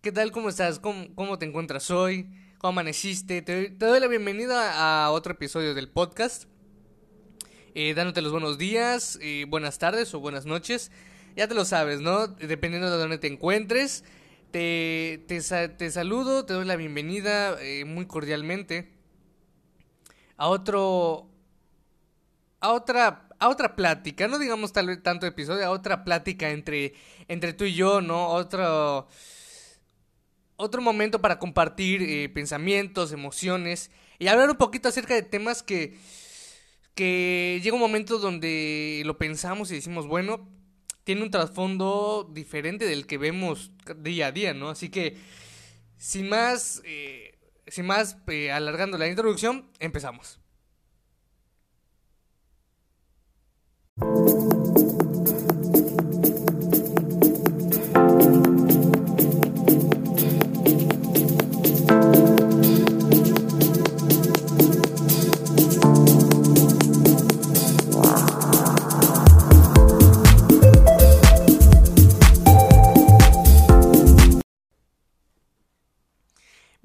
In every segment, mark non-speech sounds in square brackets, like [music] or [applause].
¿Qué tal? ¿Cómo estás? ¿Cómo, te encuentras hoy? ¿Cómo amaneciste? Te, doy la bienvenida a otro episodio del podcast. Eh, dándote los buenos días, eh, buenas tardes o buenas noches. Ya te lo sabes, ¿no? Dependiendo de dónde te encuentres. Te, te, te saludo, te doy la bienvenida eh, muy cordialmente a otro... A otra a otra plática, no digamos tal tanto episodio, a otra plática entre, entre tú y yo, ¿no? Otro, otro momento para compartir eh, pensamientos, emociones y hablar un poquito acerca de temas que, que llega un momento donde lo pensamos y decimos, bueno, tiene un trasfondo diferente del que vemos día a día, ¿no? Así que, sin más, eh, sin más eh, alargando la introducción, empezamos.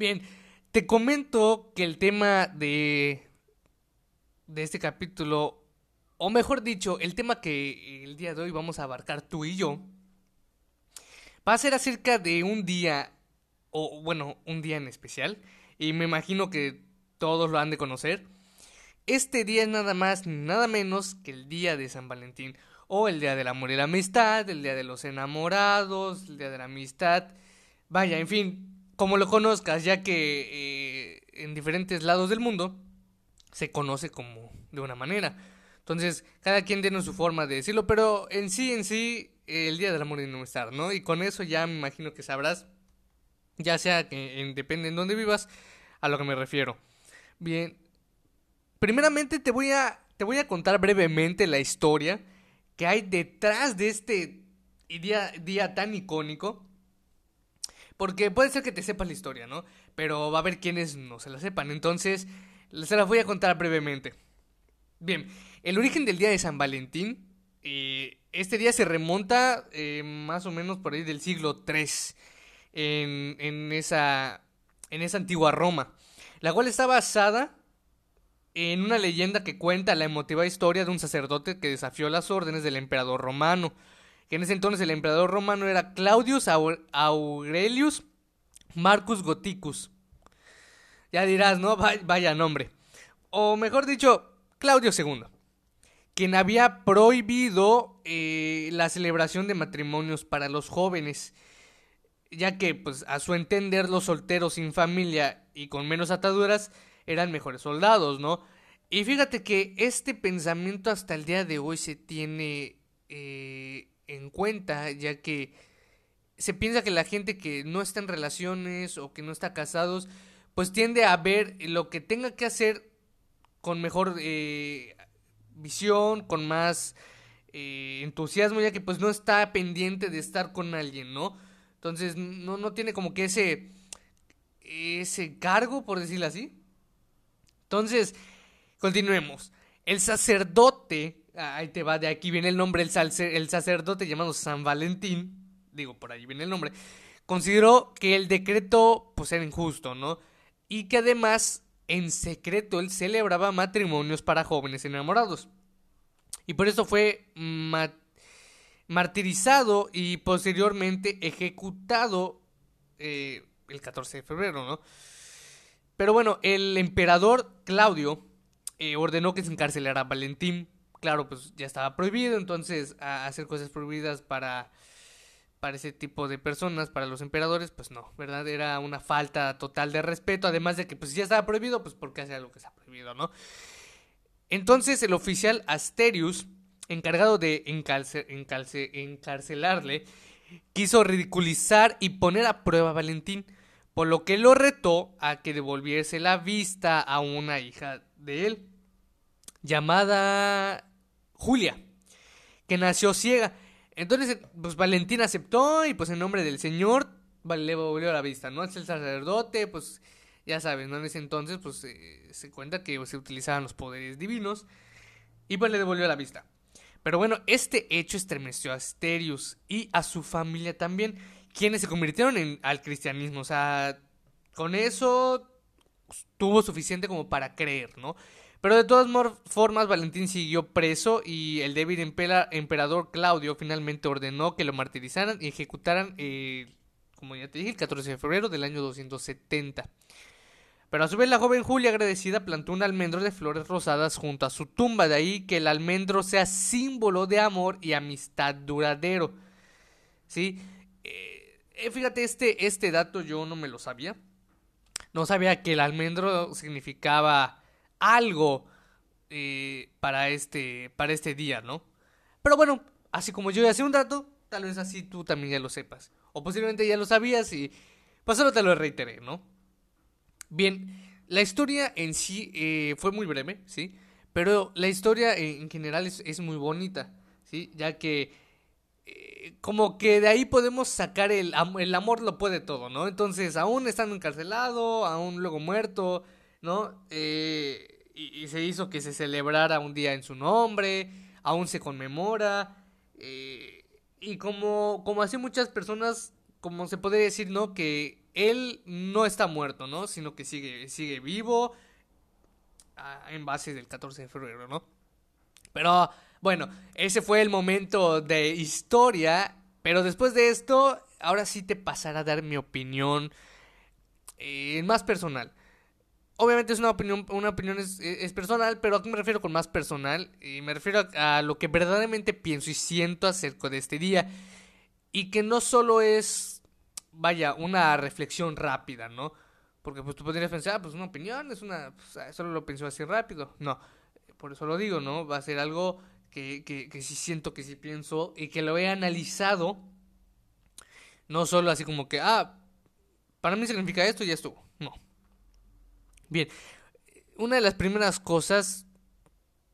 Bien, te comento que el tema de, de este capítulo o mejor dicho, el tema que el día de hoy vamos a abarcar tú y yo, va a ser acerca de un día, o bueno, un día en especial, y me imagino que todos lo han de conocer. Este día es nada más nada menos que el día de San Valentín, o el día del amor y la amistad, el día de los enamorados, el día de la amistad, vaya, en fin, como lo conozcas, ya que eh, en diferentes lados del mundo se conoce como de una manera. Entonces, cada quien tiene su forma de decirlo, pero en sí, en sí, el Día del Amor y no estar, ¿no? Y con eso ya me imagino que sabrás, ya sea que depende en dónde vivas, a lo que me refiero. Bien, primeramente te voy a, te voy a contar brevemente la historia que hay detrás de este día, día tan icónico. Porque puede ser que te sepas la historia, ¿no? Pero va a haber quienes no se la sepan. Entonces, se las voy a contar brevemente. Bien, el origen del día de San Valentín, eh, este día se remonta eh, más o menos por ahí del siglo III, en, en, esa, en esa antigua Roma, la cual está basada en una leyenda que cuenta la emotiva historia de un sacerdote que desafió las órdenes del emperador romano, que en ese entonces el emperador romano era Claudius Aurelius Marcus Goticus. Ya dirás, ¿no? Vaya nombre. O mejor dicho, Claudio II quien había prohibido eh, la celebración de matrimonios para los jóvenes, ya que, pues, a su entender, los solteros sin familia y con menos ataduras eran mejores soldados, ¿no? Y fíjate que este pensamiento hasta el día de hoy se tiene eh, en cuenta, ya que se piensa que la gente que no está en relaciones o que no está casados, pues tiende a ver lo que tenga que hacer con mejor eh, visión, con más eh, entusiasmo, ya que pues no está pendiente de estar con alguien, ¿no? Entonces no, no tiene como que ese, ese cargo, por decirlo así. Entonces, continuemos. El sacerdote, ahí te va, de aquí viene el nombre, el, el sacerdote llamado San Valentín, digo, por ahí viene el nombre, consideró que el decreto pues era injusto, ¿no? Y que además en secreto él celebraba matrimonios para jóvenes enamorados. Y por eso fue martirizado y posteriormente ejecutado eh, el 14 de febrero, ¿no? Pero bueno, el emperador Claudio eh, ordenó que se encarcelara a Valentín. Claro, pues ya estaba prohibido, entonces hacer cosas prohibidas para para ese tipo de personas, para los emperadores, pues no, ¿verdad? Era una falta total de respeto, además de que pues ya estaba prohibido, pues porque hace algo que está prohibido, ¿no? Entonces el oficial Asterius, encargado de encarcelarle, quiso ridiculizar y poner a prueba a Valentín, por lo que lo retó a que devolviese la vista a una hija de él, llamada Julia, que nació ciega entonces, pues Valentín aceptó y pues en nombre del Señor le volvió la vista, ¿no? Es el sacerdote, pues ya sabes, ¿no? En ese entonces, pues se cuenta que se utilizaban los poderes divinos y pues le devolvió la vista. Pero bueno, este hecho estremeció a Asterius y a su familia también, quienes se convirtieron en, al cristianismo. O sea, con eso tuvo suficiente como para creer, ¿no? Pero de todas formas, Valentín siguió preso y el débil emperador Claudio finalmente ordenó que lo martirizaran y ejecutaran, eh, como ya te dije, el 14 de febrero del año 270. Pero a su vez la joven Julia agradecida plantó un almendro de flores rosadas junto a su tumba, de ahí que el almendro sea símbolo de amor y amistad duradero. ¿Sí? Eh, fíjate, este, este dato yo no me lo sabía. No sabía que el almendro significaba algo eh, para, este, para este día, ¿no? Pero bueno, así como yo ya sé un dato, tal vez así tú también ya lo sepas. O posiblemente ya lo sabías y pues solo te lo reiteré, ¿no? Bien, la historia en sí eh, fue muy breve, ¿sí? Pero la historia en general es, muy bonita, ¿sí? Ya que eh, como que de ahí podemos sacar el, el amor lo puede todo, ¿no? Entonces, aún estando encarcelado, aún luego muerto, ¿no? Eh, y, se hizo que se celebrara un día en su nombre, aún se conmemora, eh, y como, como así muchas personas, como se podría decir, ¿no? Que él no está muerto, ¿no? Sino que sigue, sigue vivo en base del 14 de febrero, ¿no? Pero bueno, ese fue el momento de historia, pero después de esto, ahora sí te pasará a dar mi opinión eh, más personal. Obviamente es una opinión, una opinión es, personal, pero ¿a qué me refiero con más personal? Y me refiero a, lo que verdaderamente pienso y siento acerca de este día. Y que no solo es, vaya, una reflexión rápida, ¿no? Porque pues tú podrías pensar, ah, pues una opinión, es una, pues, solo lo pensó así rápido. No, por eso lo digo, ¿no? Va a ser algo que, que, que sí siento, que sí pienso y que lo he analizado. No solo así como que, ah, para mí significa esto y ya estuvo. No Bien, una de las primeras cosas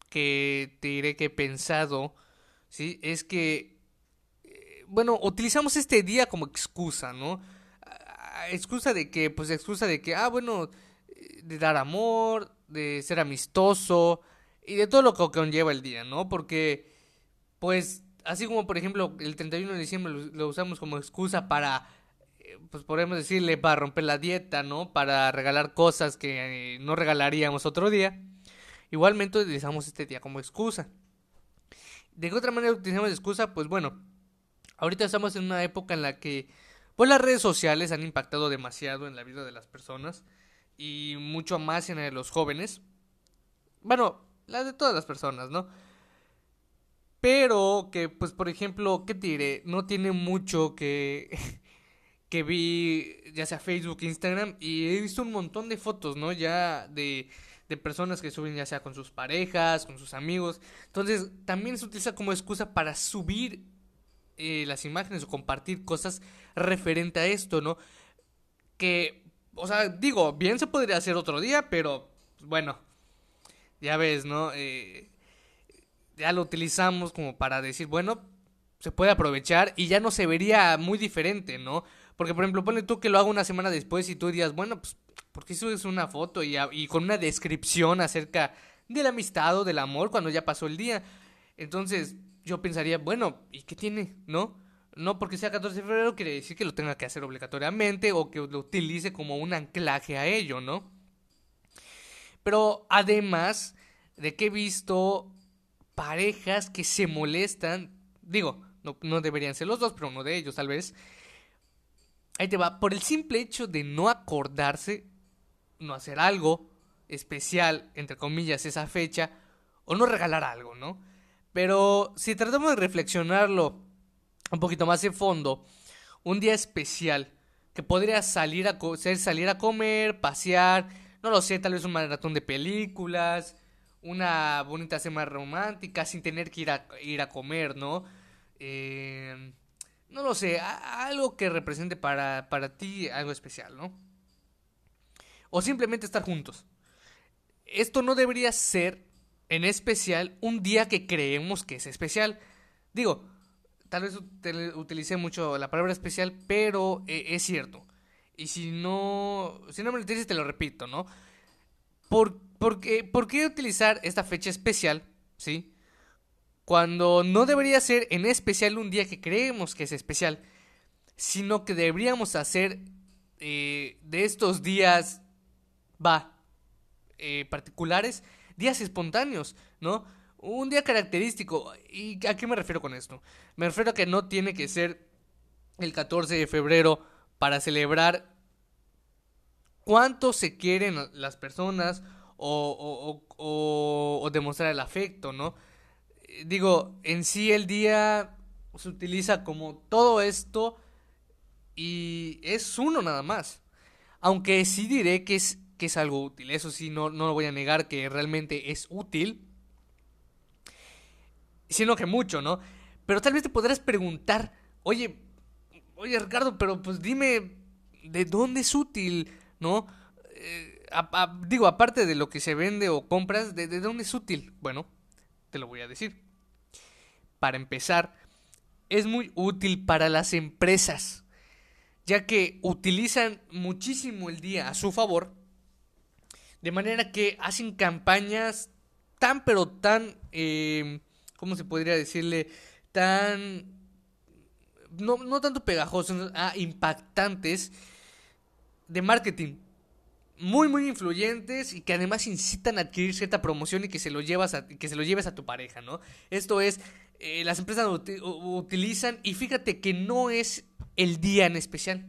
que te diré que he pensado, ¿sí? Es que, eh, bueno, utilizamos este día como excusa, ¿no? Excusa de que, pues excusa de que, ah, bueno, de dar amor, de ser amistoso y de todo lo que conlleva el día, ¿no? Porque, pues, así como por ejemplo el 31 de diciembre lo usamos como excusa para pues podemos decirle, para romper la dieta, ¿no? Para regalar cosas que eh, no regalaríamos otro día. Igualmente utilizamos este día como excusa. ¿De qué otra manera utilizamos excusa? Pues bueno, ahorita estamos en una época en la que pues las redes sociales han impactado demasiado en la vida de las personas y mucho más en la de los jóvenes. Bueno, la de todas las personas, ¿no? Pero que, pues, por ejemplo, ¿qué te diré? No tiene mucho que [laughs] que vi ya sea Facebook, Instagram y he visto un montón de fotos, ¿no? Ya de, de personas que suben ya sea con sus parejas, con sus amigos. Entonces también se utiliza como excusa para subir eh, las imágenes o compartir cosas referente a esto, ¿no? Que, o sea, digo, bien se podría hacer otro día, pero bueno, ya ves, ¿no? Eh, ya lo utilizamos como para decir, bueno, se puede aprovechar y ya no se vería muy diferente, ¿no? Porque, por ejemplo, pone tú que lo hago una semana después y tú dirías, bueno, pues, ¿por qué subes una foto y, con una descripción acerca de la amistad o del amor cuando ya pasó el día? Entonces, yo pensaría, bueno, ¿y qué tiene? ¿No? No porque sea 14 de febrero quiere decir que lo tenga que hacer obligatoriamente o que lo utilice como un anclaje a ello, ¿no? Pero además de que he visto parejas que se molestan, digo, no, no deberían ser los dos, pero uno de ellos tal vez, Ahí te va. Por el simple hecho de no acordarse, no hacer algo especial, entre comillas, esa fecha, o no regalar algo, ¿no? Pero si tratamos de reflexionarlo un poquito más en fondo, un día especial que podría salir a salir a comer, pasear, no lo sé, tal vez un maratón de películas, una bonita semana romántica sin tener que ir a, ir a comer, ¿no? Eh, no lo sé, algo que represente para, para ti algo especial, ¿no? O simplemente estar juntos. Esto no debería ser, en especial, un día que creemos que es especial. Digo, tal vez utilicé mucho la palabra especial, pero eh, es cierto. Y si no, si no me lo dices, te lo repito, ¿no? ¿Por, ¿Por qué utilizar esta fecha especial, sí? Cuando no debería ser en especial un día que creemos que es especial. sino que deberíamos hacer eh, de estos días, va, eh, particulares, días espontáneos, ¿no? Un día característico. ¿Y a qué me refiero con esto? Me refiero a que no tiene que ser el 14 de febrero para celebrar cuánto se quieren las personas o, o, o, demostrar el afecto, ¿no? Digo, en sí el día se utiliza como todo esto y es uno nada más. Aunque sí diré que es, que es algo útil, eso sí, no, no lo voy a negar que realmente es útil sino que mucho, ¿no? Pero tal vez te podrás preguntar, oye, oye Ricardo, pero pues dime, ¿de dónde es útil, ¿no? Eh, digo, aparte de lo que se vende o compras, ¿de, ¿de dónde es útil? Bueno, te lo voy a decir. Para empezar, es muy útil para las empresas, ya que utilizan muchísimo el día a su favor, de manera que hacen campañas tan pero tan eh, ¿cómo se podría decirle? Tan... No, no tanto pegajosos, ah, impactantes de marketing. Muy, muy influyentes y que además incitan a adquirir cierta promoción y que se lo, llevas que se lo lleves a tu pareja, ¿no? Esto es, eh, las empresas lo utilizan y fíjate que no es el día en especial.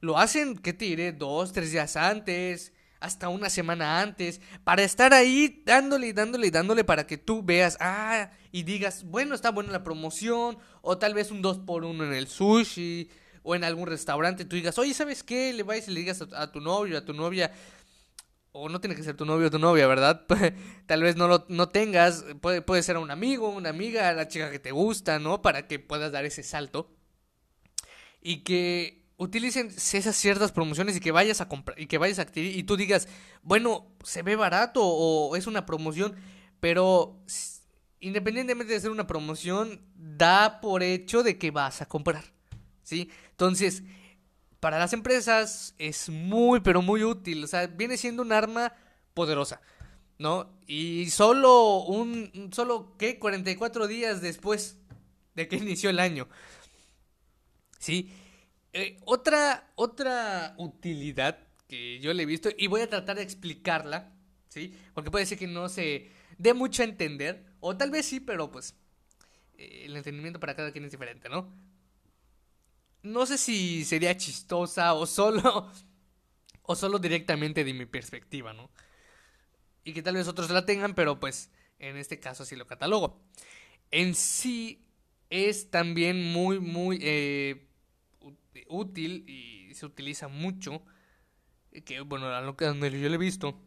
Lo hacen, ¿qué te diré? Dos, tres días antes, hasta una semana antes, para estar ahí dándole y dándole y dándole para que tú veas, ah, y digas, bueno, está buena la promoción, o tal vez un 2 por 1 en el sushi, o en algún restaurante, tú digas, oye, ¿sabes qué? Le vayas y le digas a, tu novio, a tu novia, o no tiene que ser tu novio o tu novia, ¿verdad? [laughs] tal vez no lo no tengas, puede, puede ser a un amigo, una amiga, la chica que te gusta, ¿no? Para que puedas dar ese salto. Y que utilicen esas ciertas promociones y que vayas a comprar y que vayas a adquirir y tú digas, bueno, se ve barato o es una promoción, pero independientemente de ser una promoción, da por hecho de que vas a comprar, ¿sí? Entonces, para las empresas es muy, pero muy útil, o sea, viene siendo un arma poderosa, ¿no? Y solo un, solo, ¿qué? 44 días después de que [laughs] inició el año, ¿sí? Eh, otra, otra utilidad que yo le he visto, y voy a tratar de explicarla, ¿sí? Porque puede ser que no se dé mucho a entender, o tal vez sí, pero pues eh, el entendimiento para cada quien es diferente, ¿no? No sé si sería chistosa o solo, [laughs] o solo directamente de mi perspectiva, ¿no? Y que tal vez otros la tengan, pero pues en este caso así lo catalogo. En sí es también muy, muy... Eh, útil y se utiliza mucho, que bueno, a lo que yo lo he visto,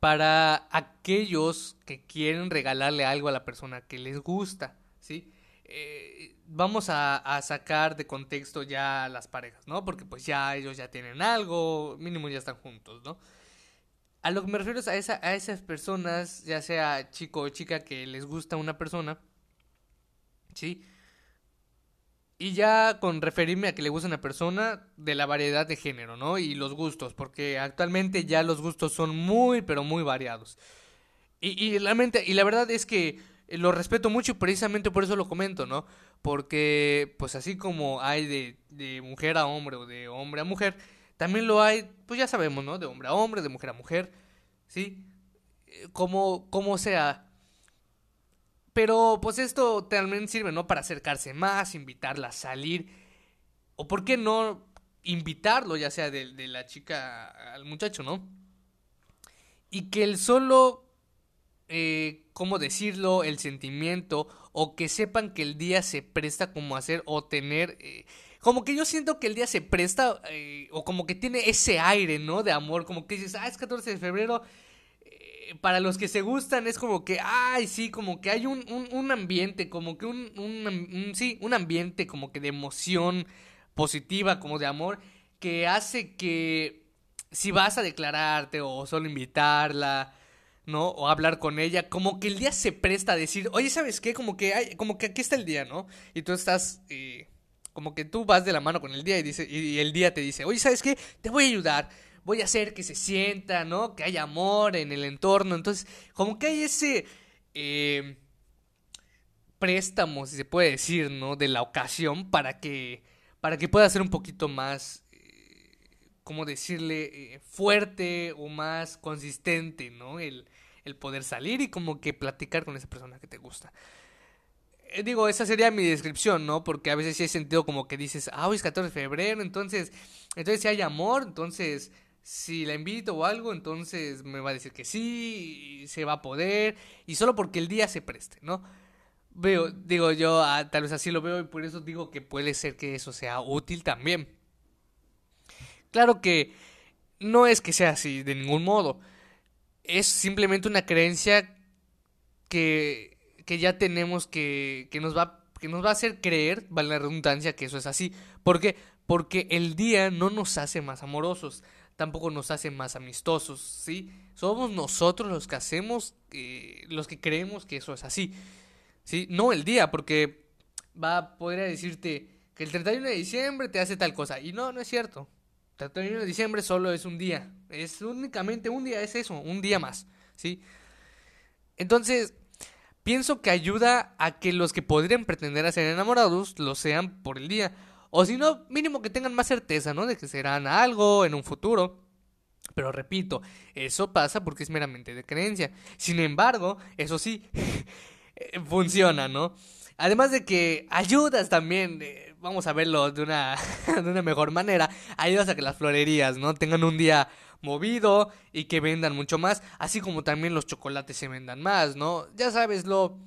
para aquellos que quieren regalarle algo a la persona que les gusta, ¿sí? Eh, vamos a, sacar de contexto ya las parejas, ¿no? Porque pues ya ellos ya tienen algo, mínimo ya están juntos, ¿no? A lo que me refiero es a, esa, a esas personas, ya sea chico o chica que les gusta una persona, ¿sí? Y ya con referirme a que le gusta una persona de la variedad de género, ¿no? Y los gustos, porque actualmente ya los gustos son muy, pero muy variados. Y, y, y la verdad es que lo respeto mucho y precisamente por eso lo comento, ¿no? Porque, pues así como hay de, de mujer a hombre o de hombre a mujer, también lo hay, pues ya sabemos, ¿no? De hombre a hombre, de mujer a mujer, ¿sí? Eh, como, como sea. Pero pues esto también sirve, ¿no? Para acercarse más, invitarla a salir. O por qué no invitarlo, ya sea de, la chica al muchacho, ¿no? Y que el solo, eh, ¿cómo decirlo? El sentimiento, o que sepan que el día se presta como hacer o tener... Eh, como que yo siento que el día se presta, eh, o como que tiene ese aire, ¿no? De amor, como que dices, ah, es 14 de febrero, para los que se gustan es como que, ay, sí, como que hay un, un, ambiente, como que un, un, sí, un ambiente como que de emoción positiva, como de amor, que hace que si vas a declararte o solo invitarla, ¿no? O hablar con ella, como que el día se presta a decir, oye, ¿sabes qué? Como que, hay, como que aquí está el día, ¿no? Y tú estás, eh, como que tú vas de la mano con el día y, dice, y el día te dice, oye, ¿sabes qué? Te voy a ayudar voy a hacer que se sienta, ¿no? Que haya amor en el entorno. Entonces, como que hay ese eh, préstamo, si se puede decir, ¿no? De la ocasión para que, para que pueda ser un poquito más, eh, ¿cómo decirle?, eh, fuerte o más consistente, ¿no? El, el poder salir y como que platicar con esa persona que te gusta. Eh, digo, esa sería mi descripción, ¿no? Porque a veces sí hay sentido como que dices, ah, hoy es 14 de febrero, entonces, entonces si hay amor, entonces si la invito o algo, entonces me va a decir que sí, se va a poder, y solo porque el día se preste, ¿no? Veo, digo yo, ah, tal vez así lo veo y por eso digo que puede ser que eso sea útil también. Claro que no es que sea así de ningún modo, es simplemente una creencia que que ya tenemos que, que nos va que nos va a hacer creer, vale la redundancia, que eso es así. ¿Por qué? Porque el día no nos hace más amorosos, tampoco nos hace más amistosos, ¿sí? Somos nosotros los que hacemos, eh, los que creemos que eso es así, ¿sí? No el día, porque va a poder decirte que el 31 de diciembre te hace tal cosa, y no, no es cierto. El 31 de diciembre solo es un día, es únicamente un día, es eso, un día más, ¿sí? Entonces, pienso que ayuda a que los que podrían pretender a ser enamorados lo sean por el día. O si no, mínimo que tengan más certeza, ¿no? De que serán algo en un futuro. Pero repito, eso pasa porque es meramente de creencia. Sin embargo, eso sí, [laughs] funciona, ¿no? Además de que ayudas también, eh, vamos a verlo de una, [laughs] de una mejor manera, ayudas a que las florerías, ¿no? Tengan un día movido y que vendan mucho más, así como también los chocolates se vendan más, ¿no? Ya sabes lo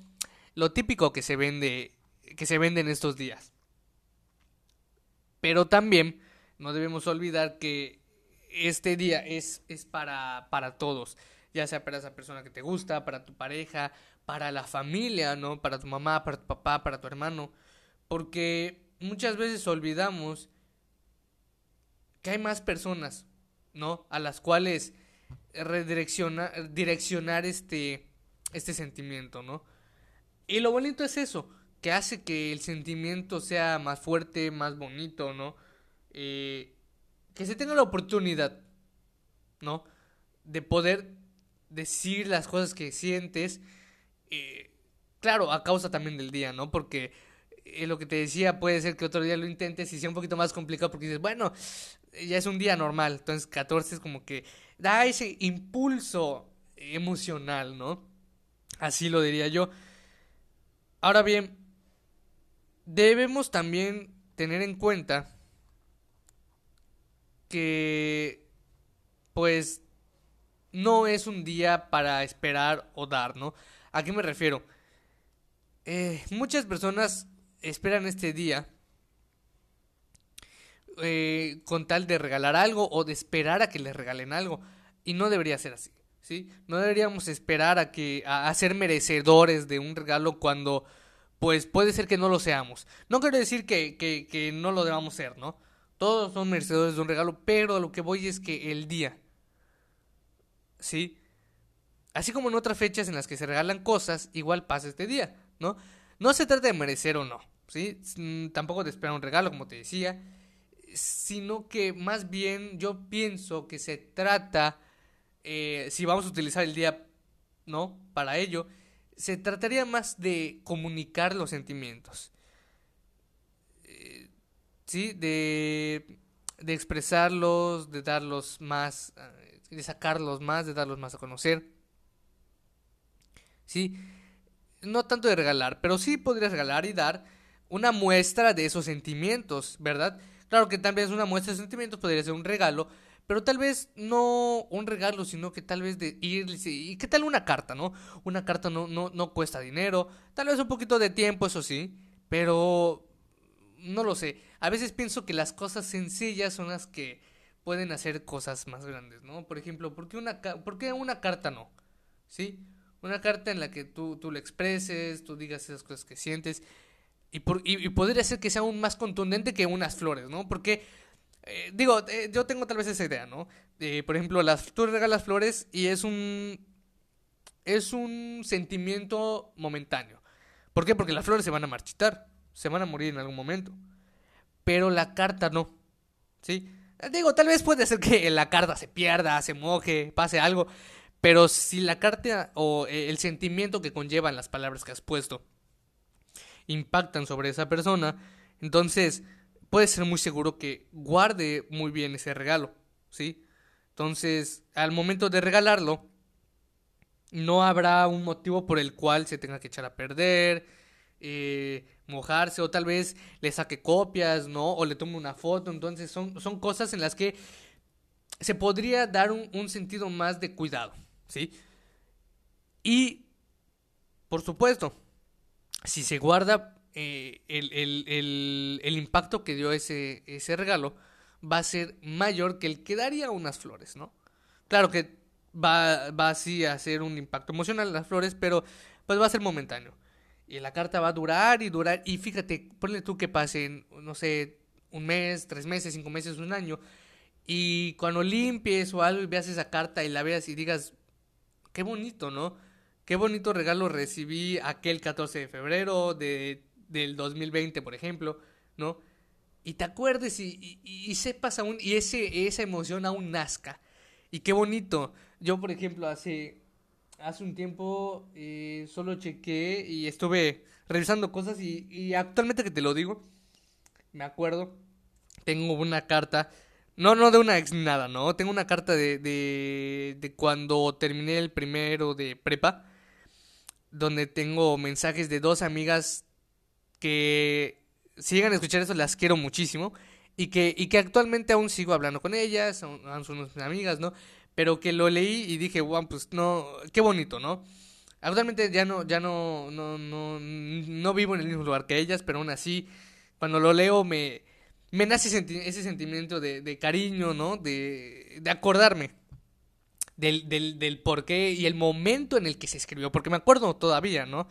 lo típico que se vende que se vende en estos días. Pero también no debemos olvidar que este día es, es para, para todos, ya sea para esa persona que te gusta, para tu pareja, para la familia, ¿no? Para tu mamá, para tu papá, para tu hermano, porque muchas veces olvidamos que hay más personas ¿no? A las cuales redireccionar direccionar este, este sentimiento, ¿no? Y lo bonito es eso, que hace que el sentimiento sea más fuerte, más bonito, ¿no? Eh, que se tenga la oportunidad, ¿no? De poder decir las cosas que sientes, eh, claro, a causa también del día, ¿no? Porque eh, lo que te decía puede ser que otro día lo intentes y sea un poquito más complicado porque dices, bueno, ya es un día normal. Entonces 14 es como que da ese impulso emocional, ¿no? Así lo diría yo. Ahora bien, debemos también tener en cuenta que pues no es un día para esperar o dar, ¿no? ¿A qué me refiero? Eh, muchas personas esperan este día eh, con tal de regalar algo o de esperar a que les regalen algo. Y no debería ser así, ¿sí? No deberíamos esperar a que a, ser merecedores de un regalo cuando pues puede ser que no lo seamos. No quiero decir que, que, que no lo debamos ser, ¿no? Todos son merecedores de un regalo, pero lo que voy es que el día, ¿sí? Así como en otras fechas en las que se regalan cosas, igual pasa este día, ¿no? No se trata de merecer o no, ¿sí? Tampoco de esperar un regalo, como te decía sino que más bien yo pienso que se trata, eh, si vamos a utilizar el día, ¿no? Para ello, se trataría más de comunicar los sentimientos. Eh, sí, de, de expresarlos, de darlos más, eh, de sacarlos más, de darlos más a conocer. Sí, no tanto de regalar, pero sí podrías regalar y dar una muestra de esos sentimientos, ¿verdad? Claro que tal vez una muestra de sentimientos podría ser un regalo, pero tal vez no un regalo, sino que tal vez de ir y qué tal una carta, ¿no? Una carta no, no, no cuesta dinero, tal vez un poquito de tiempo, eso sí, pero no lo sé. A veces pienso que las cosas sencillas son las que pueden hacer cosas más grandes, ¿no? Por ejemplo, ¿por qué una, por qué una carta no? ¿Sí? Una carta en la que tú, tú le expreses, tú digas esas cosas que sientes y, por, y, podría ser que sea aún más contundente que unas flores, ¿no? Porque, eh, digo, eh, yo tengo tal vez esa idea, ¿no? por ejemplo, las, tú regalas flores y es un. Es un sentimiento momentáneo. ¿Por qué? Porque las flores se van a marchitar, se van a morir en algún momento. Pero la carta no. ¿Sí? Digo, tal vez puede ser que la carta se pierda, se moje, pase algo. Pero si la carta o eh, el sentimiento que conllevan las palabras que has puesto impactan sobre esa persona, entonces puedes ser muy seguro que guarde muy bien ese regalo, ¿sí? Entonces, al momento de regalarlo, no habrá un motivo por el cual se tenga que echar a perder, eh, mojarse o tal vez le saque copias, ¿no? O le tome una foto. Entonces son, son cosas en las que se podría dar un, sentido más de cuidado, ¿sí? Y, por supuesto, si se guarda eh, el, impacto que dio ese, ese regalo, va a ser mayor que el que daría unas flores, ¿no? Claro que va, va así a ser un impacto emocional las flores, pero pues va a ser momentáneo. Y la carta va a durar y durar. Y fíjate, ponle tú que pasen, no sé, un mes, tres meses, cinco meses, un año. Y cuando limpies o algo y veas esa carta y la veas y digas, qué bonito, ¿no? Qué bonito regalo recibí aquel 14 de febrero de, del 2020, por ejemplo, ¿no? Y te acuerdes y, y, sepas aún, y ese, esa emoción aún nazca. Y qué bonito. Yo, por ejemplo, hace, hace un tiempo eh, solo chequé y estuve revisando cosas y, actualmente que te lo digo, me acuerdo, tengo una carta, no, no de una ex nada, no, tengo una carta de, de, de cuando terminé el primero de prepa, donde tengo mensajes de dos amigas que si llegan a escuchar eso las quiero muchísimo y que, y que actualmente aún sigo hablando con ellas, son, son unas amigas, ¿no? pero que lo leí y dije, wow, pues no, qué bonito, ¿no? Actualmente ya no, ya no, no, no, no vivo en el mismo lugar que ellas, pero aún así, cuando lo leo me, me nace ese sentimiento de, cariño, ¿no? De, de acordarme del, del, del porqué y el momento en el que se escribió, porque me acuerdo todavía, ¿no?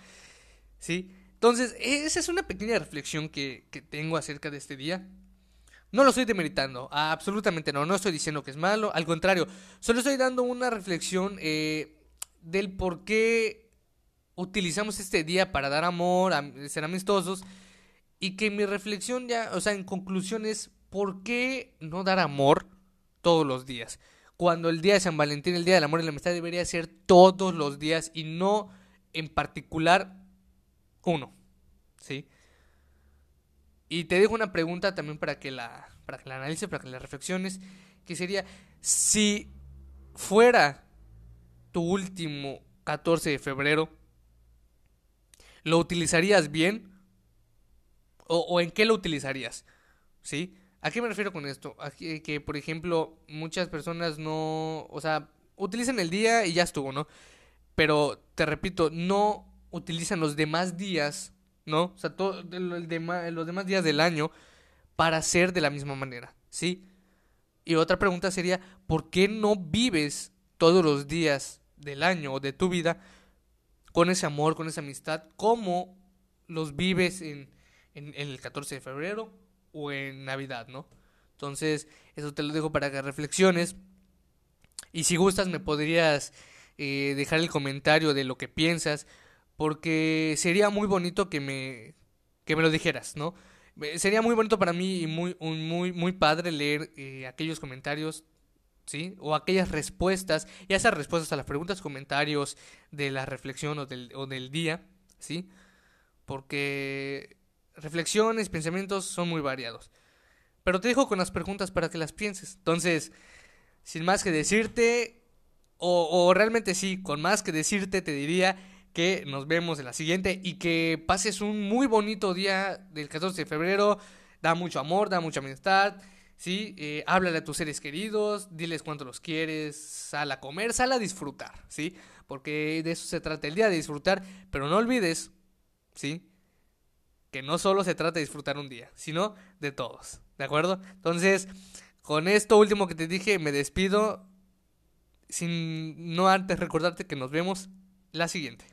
Sí. Entonces, esa es una pequeña reflexión que, que tengo acerca de este día. No lo estoy demeritando, absolutamente no, no estoy diciendo que es malo, al contrario, solo estoy dando una reflexión eh, del por qué utilizamos este día para dar amor, ser amistosos, y que mi reflexión ya, o sea, en conclusión es, ¿por qué no dar amor todos los días? Cuando el día de San Valentín, el día del amor y la amistad debería ser todos los días y no en particular uno, ¿sí? Y te dejo una pregunta también para que la, para que la analices, para que la reflexiones, que sería, si fuera tu último 14 de febrero, ¿lo utilizarías bien? ¿O, en qué lo utilizarías? ¿Sí? ¿A qué me refiero con esto? A que, por ejemplo, muchas personas no, o sea, utilizan el día y ya estuvo, ¿no? Pero, te repito, no utilizan los demás días ¿no? O sea, todo, los demás días del año para ser de la misma manera, ¿sí? Y otra pregunta sería, ¿por qué no vives todos los días del año o de tu vida con ese amor, con esa amistad, como los vives en, en, el 14 de febrero o en Navidad, ¿no? Entonces, eso te lo dejo para que reflexiones. Y si gustas, me podrías eh, dejar el comentario de lo que piensas porque sería muy bonito que me, que me lo dijeras, ¿no? Sería muy bonito para mí y muy, muy, muy padre leer eh, aquellos comentarios, ¿sí? O aquellas respuestas, ya esas respuestas a las preguntas, comentarios de la reflexión o del, o del día, ¿sí? Porque reflexiones, pensamientos son muy variados. Pero te dejo con las preguntas para que las pienses. Entonces, sin más que decirte, o, realmente sí, con más que decirte, te diría que nos vemos en la siguiente y que pases un muy bonito día del 14 de febrero. Da mucho amor, da mucha amistad. ¿sí? Eh, háblale a tus seres queridos, diles cuánto los quieres, sal a comer, sal a disfrutar, ¿sí? Porque de eso se trata el día, de disfrutar, pero no olvides, ¿sí? Que no solo se trata de disfrutar un día, sino de todos, ¿de acuerdo? Entonces, con esto último que te dije, me despido, sin no antes recordarte que nos vemos la siguiente.